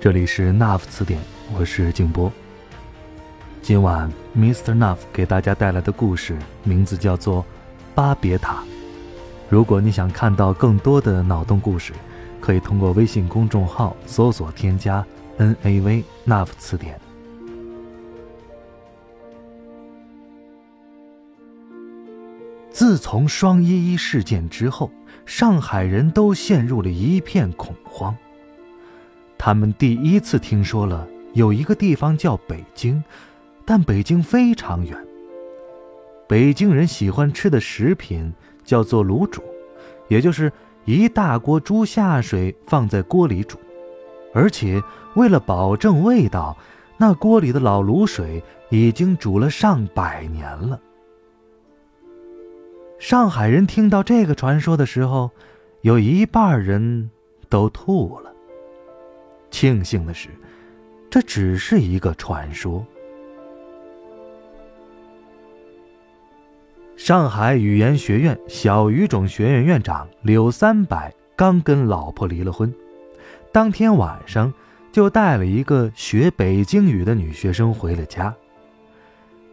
这里是 NAF 词典，我是静波。今晚 Mr. NAF 给大家带来的故事名字叫做《巴别塔》。如果你想看到更多的脑洞故事，可以通过微信公众号搜索添加 “NAV NAF 词典”。自从双一一事件之后，上海人都陷入了一片恐慌。他们第一次听说了有一个地方叫北京，但北京非常远。北京人喜欢吃的食品叫做卤煮，也就是一大锅猪下水放在锅里煮，而且为了保证味道，那锅里的老卤水已经煮了上百年了。上海人听到这个传说的时候，有一半人都吐了。庆幸的是，这只是一个传说。上海语言学院小语种学院院长柳三百刚跟老婆离了婚，当天晚上就带了一个学北京语的女学生回了家。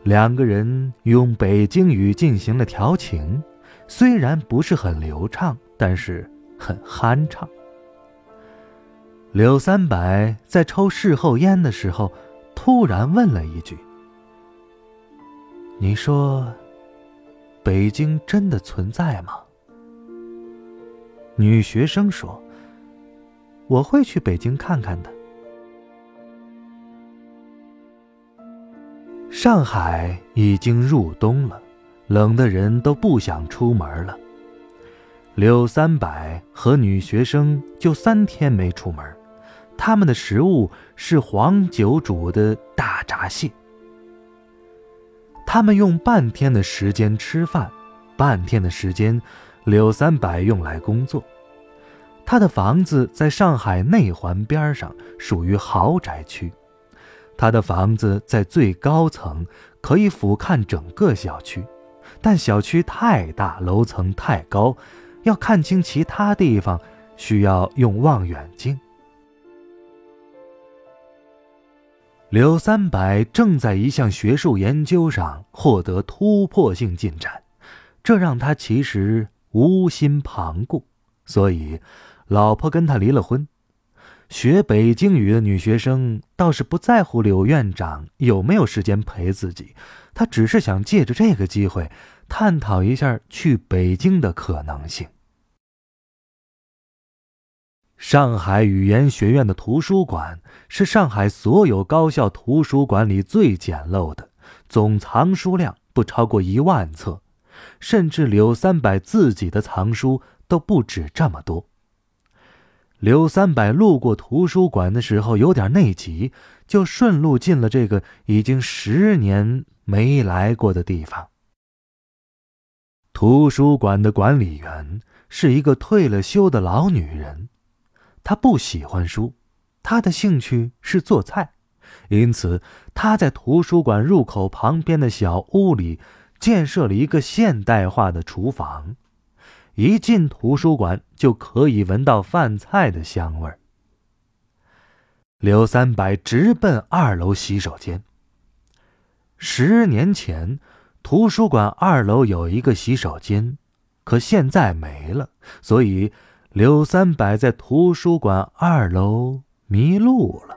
两个人用北京语进行了调情，虽然不是很流畅，但是很酣畅。柳三百在抽事后烟的时候，突然问了一句：“你说，北京真的存在吗？”女学生说：“我会去北京看看的。”上海已经入冬了，冷的人都不想出门了。柳三百和女学生就三天没出门。他们的食物是黄酒煮的大闸蟹。他们用半天的时间吃饭，半天的时间，柳三百用来工作。他的房子在上海内环边上，属于豪宅区。他的房子在最高层，可以俯瞰整个小区，但小区太大，楼层太高，要看清其他地方，需要用望远镜。刘三百正在一项学术研究上获得突破性进展，这让他其实无心旁顾，所以老婆跟他离了婚。学北京语的女学生倒是不在乎柳院长有没有时间陪自己，她只是想借着这个机会探讨一下去北京的可能性。上海语言学院的图书馆是上海所有高校图书馆里最简陋的，总藏书量不超过一万册，甚至柳三百自己的藏书都不止这么多。柳三百路过图书馆的时候有点内急，就顺路进了这个已经十年没来过的地方。图书馆的管理员是一个退了休的老女人。他不喜欢书，他的兴趣是做菜，因此他在图书馆入口旁边的小屋里建设了一个现代化的厨房，一进图书馆就可以闻到饭菜的香味儿。刘三百直奔二楼洗手间。十年前，图书馆二楼有一个洗手间，可现在没了，所以。刘三百在图书馆二楼迷路了。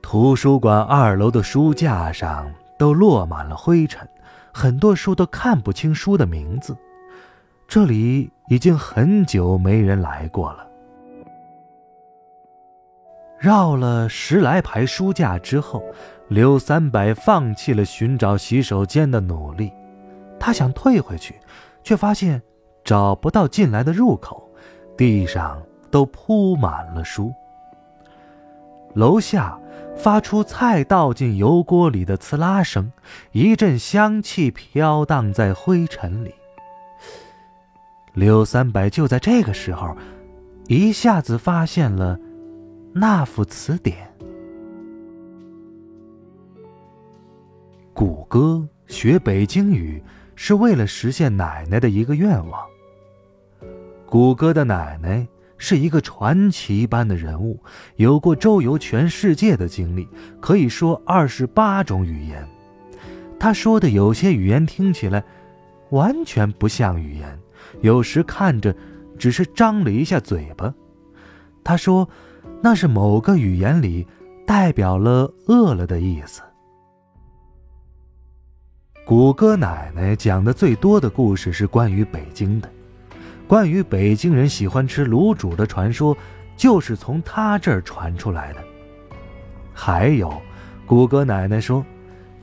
图书馆二楼的书架上都落满了灰尘，很多书都看不清书的名字。这里已经很久没人来过了。绕了十来排书架之后，刘三百放弃了寻找洗手间的努力，他想退回去，却发现。找不到进来的入口，地上都铺满了书，楼下发出菜倒进油锅里的刺啦声，一阵香气飘荡在灰尘里。刘三白就在这个时候，一下子发现了那副词典。谷歌学北京语是为了实现奶奶的一个愿望。谷歌的奶奶是一个传奇般的人物，有过周游全世界的经历，可以说二十八种语言。他说的有些语言听起来完全不像语言，有时看着只是张了一下嘴巴。他说，那是某个语言里代表了饿了的意思。谷歌奶奶讲的最多的故事是关于北京的，关于北京人喜欢吃卤煮的传说，就是从他这儿传出来的。还有，谷歌奶奶说，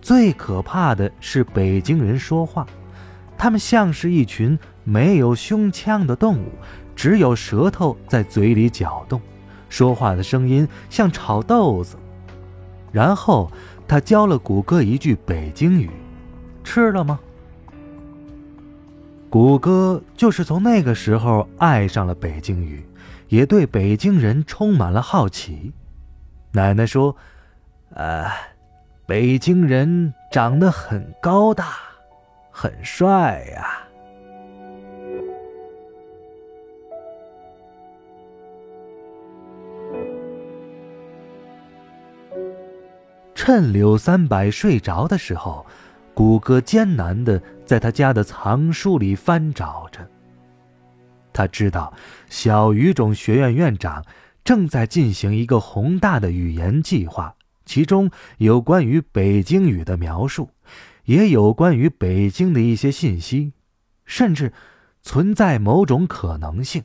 最可怕的是北京人说话，他们像是一群没有胸腔的动物，只有舌头在嘴里搅动，说话的声音像炒豆子。然后，他教了谷歌一句北京语。吃了吗？谷歌就是从那个时候爱上了北京语，也对北京人充满了好奇。奶奶说：“呃，北京人长得很高大，很帅呀。”趁柳三百睡着的时候。谷歌艰难地在他家的藏书里翻找着。他知道，小语种学院院长正在进行一个宏大的语言计划，其中有关于北京语的描述，也有关于北京的一些信息，甚至存在某种可能性：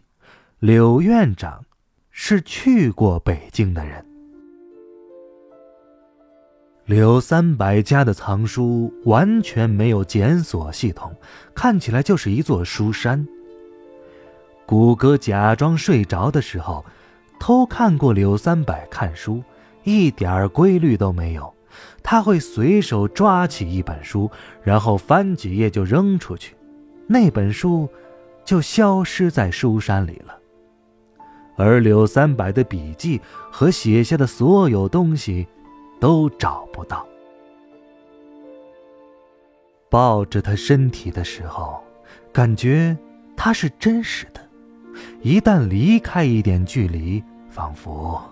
柳院长是去过北京的人。柳三百家的藏书完全没有检索系统，看起来就是一座书山。谷歌假装睡着的时候，偷看过柳三百看书，一点规律都没有。他会随手抓起一本书，然后翻几页就扔出去，那本书就消失在书山里了。而柳三百的笔记和写下的所有东西。都找不到。抱着他身体的时候，感觉他是真实的；一旦离开一点距离，仿佛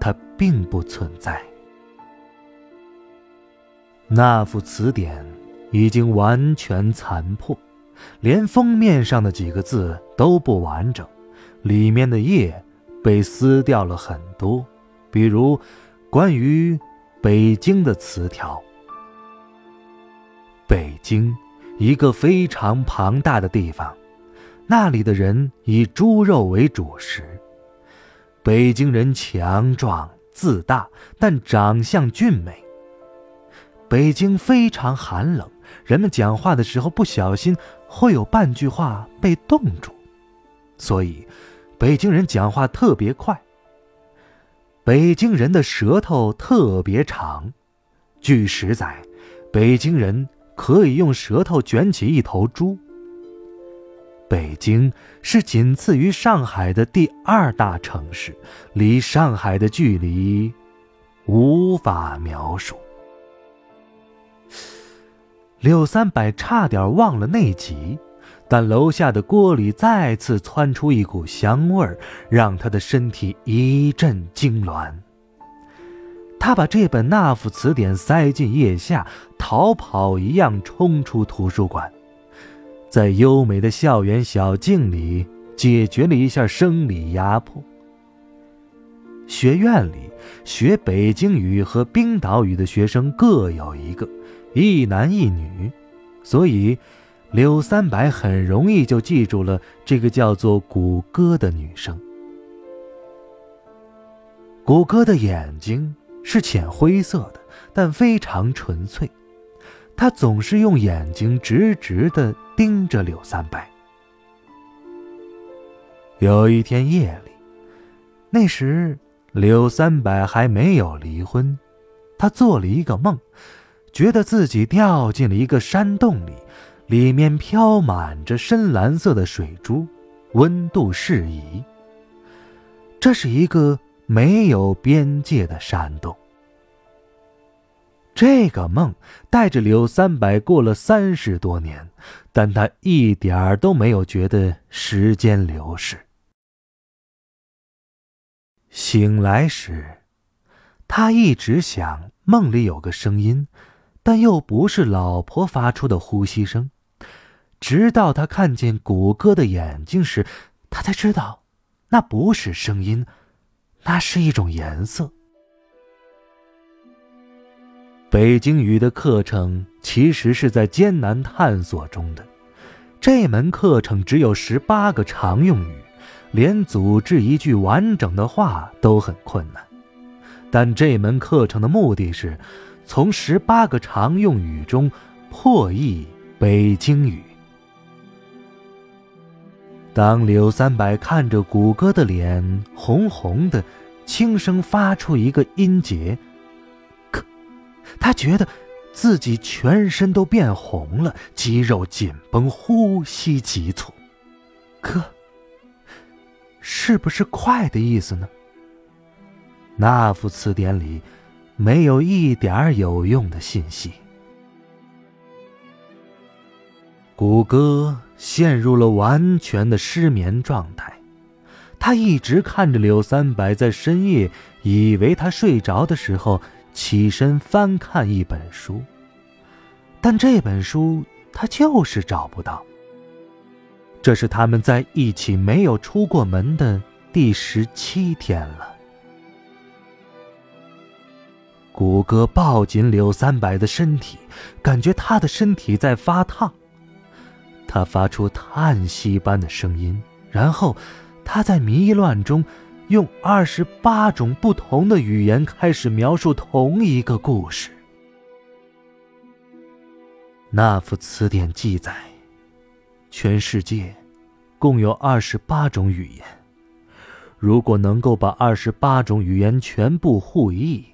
他并不存在。那副词典已经完全残破，连封面上的几个字都不完整，里面的页被撕掉了很多，比如关于。北京的词条。北京，一个非常庞大的地方，那里的人以猪肉为主食。北京人强壮自大，但长相俊美。北京非常寒冷，人们讲话的时候不小心会有半句话被冻住，所以北京人讲话特别快。北京人的舌头特别长，据史载，北京人可以用舌头卷起一头猪。北京是仅次于上海的第二大城市，离上海的距离无法描述。柳三百差点忘了那集。但楼下的锅里再次窜出一股香味儿，让他的身体一阵痉挛。他把这本那副词典塞进腋下，逃跑一样冲出图书馆，在优美的校园小径里解决了一下生理压迫。学院里学北京语和冰岛语的学生各有一个，一男一女，所以。柳三白很容易就记住了这个叫做谷歌的女生。谷歌的眼睛是浅灰色的，但非常纯粹。她总是用眼睛直直的盯着柳三白。有一天夜里，那时柳三百还没有离婚，他做了一个梦，觉得自己掉进了一个山洞里，里面飘满着深蓝色的水珠，温度适宜。这是一个没有边界的山洞。这个梦带着柳三百过了三十多年，但他一点儿都没有觉得时间流逝。醒来时，他一直想梦里有个声音，但又不是老婆发出的呼吸声。直到他看见谷歌的眼睛时，他才知道，那不是声音，那是一种颜色。北京语的课程其实是在艰难探索中的。这门课程只有十八个常用语，连组织一句完整的话都很困难。但这门课程的目的是，从十八个常用语中破译北京语。当柳三百看着谷歌的脸红红的，轻声发出一个音节。可他觉得自己全身都变红了，肌肉紧绷，呼吸急促。可，是不是“快”的意思呢？那副词典里没有一点儿有用的信息。谷歌陷入了完全的失眠状态，他一直看着柳三百，在深夜以为他睡着的时候。起身翻看一本书，但这本书他就是找不到。这是他们在一起没有出过门的第十七天了。谷歌抱紧柳三百的身体，感觉他的身体在发烫。他发出叹息般的声音，然后他在迷乱中。用二十八种不同的语言开始描述同一个故事。那副词典记载，全世界共有二十八种语言。如果能够把二十八种语言全部互译，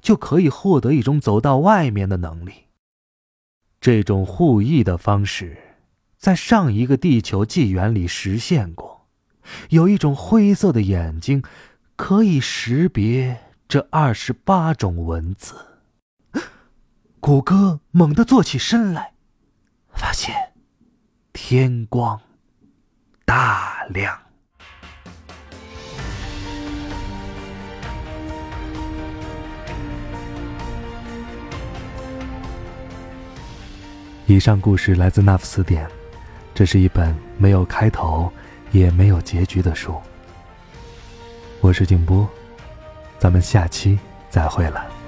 就可以获得一种走到外面的能力。这种互译的方式，在上一个地球纪元里实现过。有一种灰色的眼睛，可以识别这二十八种文字。谷歌猛地坐起身来，发现天光大亮。以上故事来自纳夫词典，这是一本没有开头。也没有结局的书。我是静波，咱们下期再会了。